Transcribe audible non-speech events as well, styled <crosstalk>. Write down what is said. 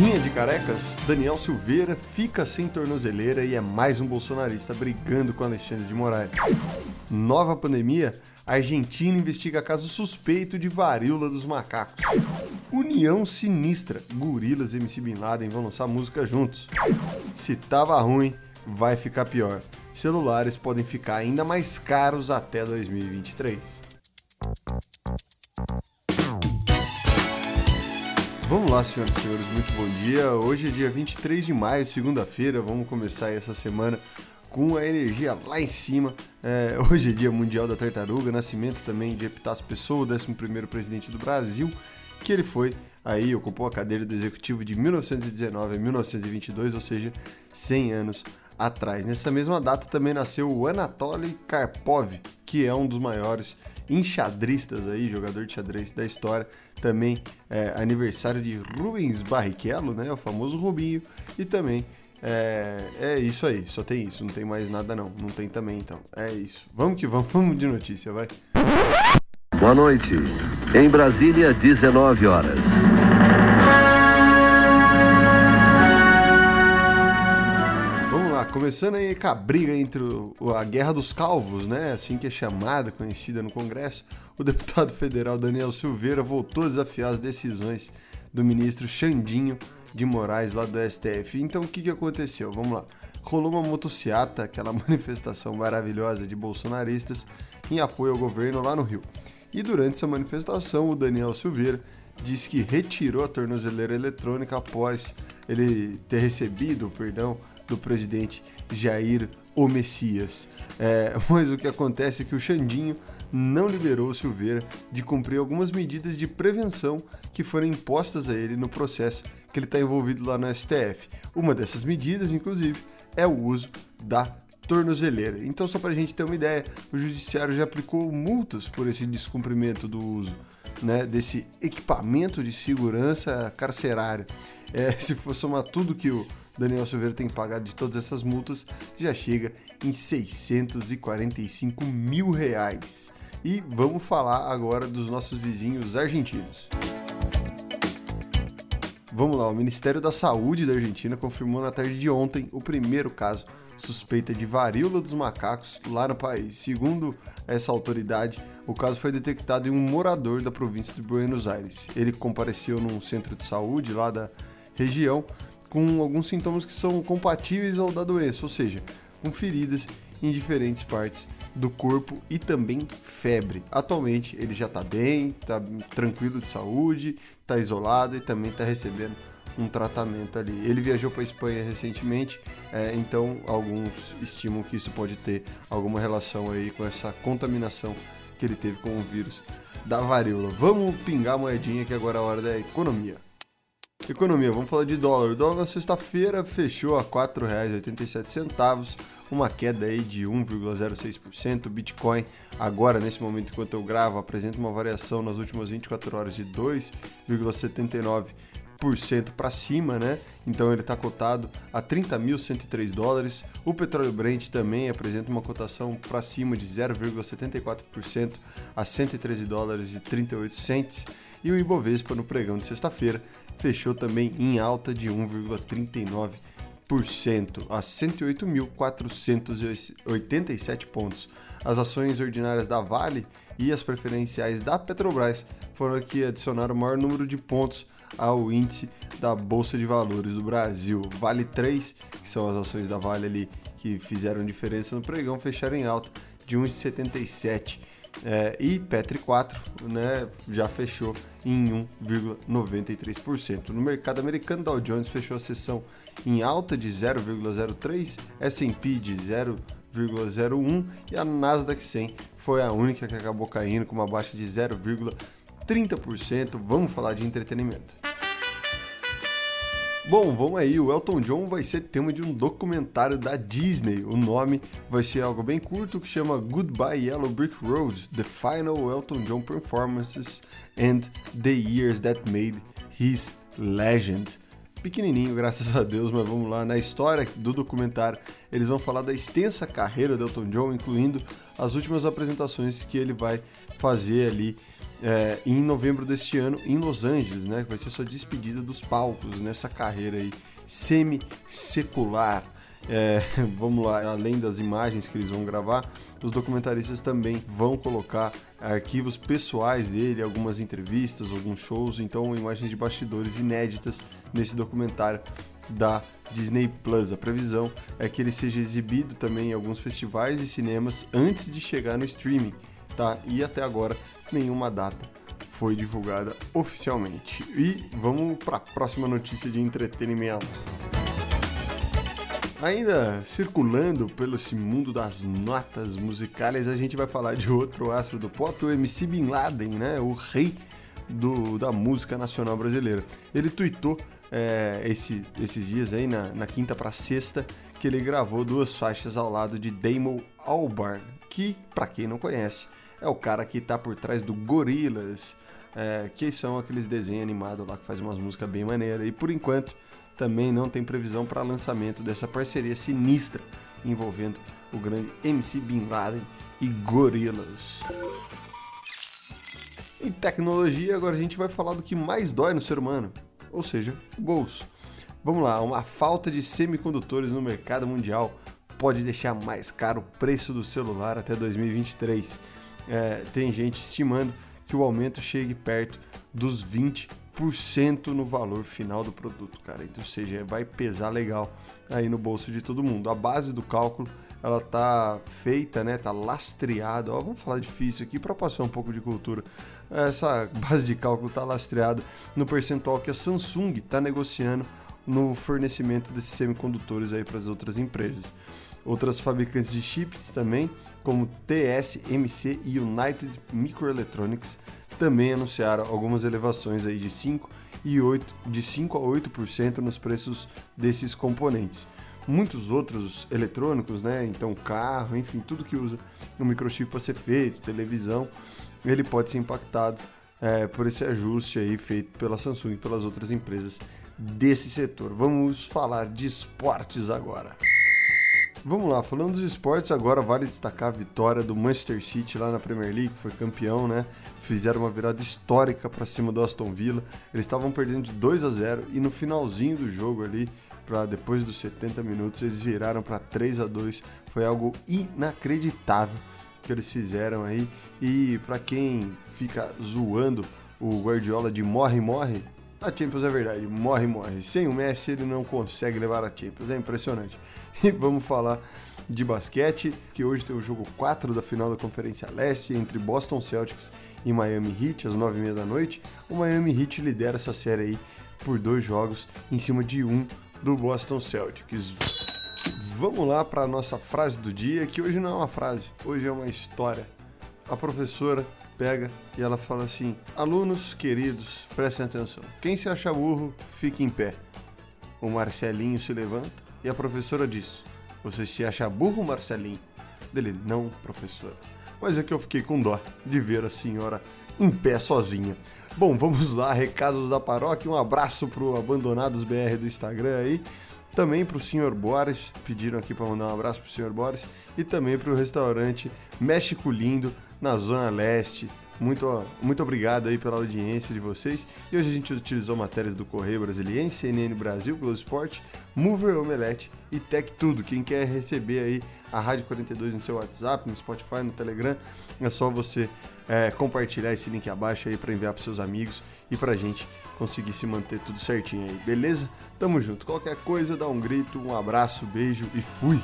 Rinha de carecas, Daniel Silveira fica sem tornozeleira e é mais um bolsonarista brigando com Alexandre de Moraes. Nova pandemia, Argentina investiga caso suspeito de varíola dos macacos. União sinistra, Gorilas e MC Bin Laden vão lançar música juntos. Se tava ruim, vai ficar pior. Celulares podem ficar ainda mais caros até 2023. Vamos lá, senhoras e senhores, muito bom dia. Hoje é dia 23 de maio, segunda-feira. Vamos começar essa semana com a energia lá em cima. É, hoje é dia mundial da tartaruga, nascimento também de Epitácio Pessoa, o 11 presidente do Brasil, que ele foi aí, ocupou a cadeira do executivo de 1919 a 1922, ou seja, 100 anos atrás. Nessa mesma data também nasceu o Anatoly Karpov, que é um dos maiores enxadristas aí, jogador de xadrez da história. Também é, aniversário de Rubens Barrichello, né, o famoso Rubinho, e também é, é, isso aí, só tem isso, não tem mais nada não. Não tem também então. É isso. Vamos que vamos, <laughs> vamos de notícia, vai. Boa noite. Em Brasília, 19 horas. Começando aí com a briga entre o, a Guerra dos Calvos, né? Assim que é chamada, conhecida no Congresso, o deputado federal Daniel Silveira voltou a desafiar as decisões do ministro Xandinho de Moraes lá do STF. Então o que, que aconteceu? Vamos lá. Rolou uma motociata, aquela <laughs> manifestação maravilhosa de bolsonaristas em apoio ao governo lá no Rio. E durante essa manifestação, o Daniel Silveira disse que retirou a tornozeleira eletrônica após ele ter recebido, perdão, do presidente Jair o Messias. É, <laughs> mas o que acontece é que o Xandinho não liberou o Silveira de cumprir algumas medidas de prevenção que foram impostas a ele no processo que ele está envolvido lá no STF. Uma dessas medidas, inclusive, é o uso da tornozeleira. Então, só para a gente ter uma ideia, o judiciário já aplicou multas por esse descumprimento do uso né, desse equipamento de segurança carcerária. É, <laughs> se for somar tudo que o Daniel Silveira tem pagado de todas essas multas, já chega em 645 mil reais. E vamos falar agora dos nossos vizinhos argentinos. Vamos lá, o Ministério da Saúde da Argentina confirmou na tarde de ontem o primeiro caso suspeita de varíola dos macacos lá no país. Segundo essa autoridade, o caso foi detectado em um morador da província de Buenos Aires. Ele compareceu num centro de saúde lá da região com alguns sintomas que são compatíveis ao da doença, ou seja, com feridas em diferentes partes do corpo e também febre. Atualmente ele já está bem, está tranquilo de saúde, está isolado e também está recebendo um tratamento ali. Ele viajou para Espanha recentemente, é, então alguns estimam que isso pode ter alguma relação aí com essa contaminação que ele teve com o vírus da varíola. Vamos pingar a moedinha que agora é a hora da economia. Economia, vamos falar de dólar. O dólar na sexta-feira fechou a R$ 4,87, uma queda aí de 1,06%. O Bitcoin, agora nesse momento enquanto eu gravo, apresenta uma variação nas últimas 24 horas de 2,79% para cima, né? Então ele está cotado a 30.103 dólares. O petróleo Brent também apresenta uma cotação para cima de 0,74% a 113 dólares e 38 cents. E o Ibovespa no pregão de sexta-feira fechou também em alta de 1,39% a 108.487 pontos. As ações ordinárias da Vale e as preferenciais da Petrobras foram as que adicionaram o maior número de pontos ao índice da Bolsa de Valores do Brasil. Vale 3, que são as ações da Vale ali que fizeram diferença no pregão, fecharam em alta de 1,77 é, e Petri 4 né, já fechou em 1,93%. No mercado americano, Dow Jones fechou a sessão em alta de 0,03%, S&P de 0,01% e a Nasdaq 100 foi a única que acabou caindo com uma baixa de 0,30%. Vamos falar de entretenimento. Bom, vamos aí, o Elton John vai ser tema de um documentário da Disney. O nome vai ser algo bem curto que chama Goodbye Yellow Brick Road: The Final Elton John Performances and the Years That Made His Legend. Pequenininho, graças a Deus, mas vamos lá. Na história do documentário, eles vão falar da extensa carreira do Elton John, incluindo as últimas apresentações que ele vai fazer ali é, em novembro deste ano em Los Angeles, né? Vai ser sua despedida dos palcos nessa carreira aí semi-secular. É, <laughs> vamos lá, além das imagens que eles vão gravar, os documentaristas também vão colocar arquivos pessoais dele, algumas entrevistas, alguns shows, então imagens de bastidores inéditas nesse documentário da Disney Plus. A previsão é que ele seja exibido também em alguns festivais e cinemas antes de chegar no streaming, tá? E até agora nenhuma data foi divulgada oficialmente. E vamos para a próxima notícia de entretenimento. Ainda circulando pelo esse mundo das notas musicais, a gente vai falar de outro astro do pop, o MC Bin Laden, né? O rei do, da música nacional brasileira. Ele tweetou é, esse, esses dias aí, na, na quinta para sexta, que ele gravou duas faixas ao lado de Damon Albarn, que, para quem não conhece, é o cara que tá por trás do Gorillaz, é, que são aqueles desenhos animados lá que fazem umas músicas bem maneiras. E por enquanto também não tem previsão para lançamento dessa parceria sinistra envolvendo o grande MC Bin Laden e Gorillaz. Em tecnologia, agora a gente vai falar do que mais dói no ser humano, ou seja, o bolso. Vamos lá, uma falta de semicondutores no mercado mundial pode deixar mais caro o preço do celular até 2023. É, tem gente estimando que o aumento chegue perto dos 20% no valor final do produto, cara. Então, ou seja, vai pesar legal aí no bolso de todo mundo. A base do cálculo ela tá feita, né? Tá lastreada. Ó, vamos falar difícil aqui para passar um pouco de cultura. Essa <laughs> base de cálculo tá lastreada no percentual que a Samsung está negociando no fornecimento desses semicondutores aí para as outras empresas. Outras fabricantes de chips também como TSMC e United Microelectronics também anunciaram algumas elevações aí de 5 e 8 de 5 a 8% nos preços desses componentes. Muitos outros eletrônicos, né, então carro, enfim, tudo que usa um microchip para ser feito, televisão, ele pode ser impactado é, por esse ajuste aí feito pela Samsung e pelas outras empresas desse setor. Vamos falar de esportes agora. Vamos lá, falando dos esportes, agora vale destacar a vitória do Manchester City lá na Premier League, foi campeão, né? Fizeram uma virada histórica para cima do Aston Villa. Eles estavam perdendo de 2 a 0 e no finalzinho do jogo ali, para depois dos 70 minutos, eles viraram para 3 a 2. Foi algo inacreditável que eles fizeram aí. E para quem fica zoando o Guardiola de morre morre, a Champions é verdade, morre, morre. Sem o Messi ele não consegue levar a Champions, é impressionante. <laughs> E vamos falar de basquete, que hoje tem o jogo 4 da final da Conferência Leste entre Boston Celtics e Miami Heat, às 9h30 da noite. O Miami Heat lidera essa série aí por dois jogos em cima de um do Boston Celtics. Vamos lá para a nossa frase do dia, que hoje não é uma frase, hoje é uma história. A professora pega e ela fala assim: Alunos queridos, prestem atenção. Quem se acha burro, fique em pé. O Marcelinho se levanta e a professora diz: Você se acha burro, Marcelinho? Dele, não, professora. Mas é que eu fiquei com dó de ver a senhora em pé sozinha. Bom, vamos lá, recados da paróquia. Um abraço pro Abandonados BR do Instagram aí. Também pro senhor Boris, pediram aqui para mandar um abraço pro senhor Boris. E também pro restaurante México Lindo, na Zona Leste. Muito, muito obrigado aí pela audiência de vocês. E hoje a gente utilizou matérias do Correio Brasiliense, CNN Brasil, Globo Esporte, Mover Omelete e Tech Tudo. Quem quer receber aí a Rádio 42 no seu WhatsApp, no Spotify, no Telegram, é só você é, compartilhar esse link abaixo aí para enviar para seus amigos e para a gente conseguir se manter tudo certinho aí, beleza? Tamo junto. Qualquer coisa, dá um grito, um abraço, beijo e fui!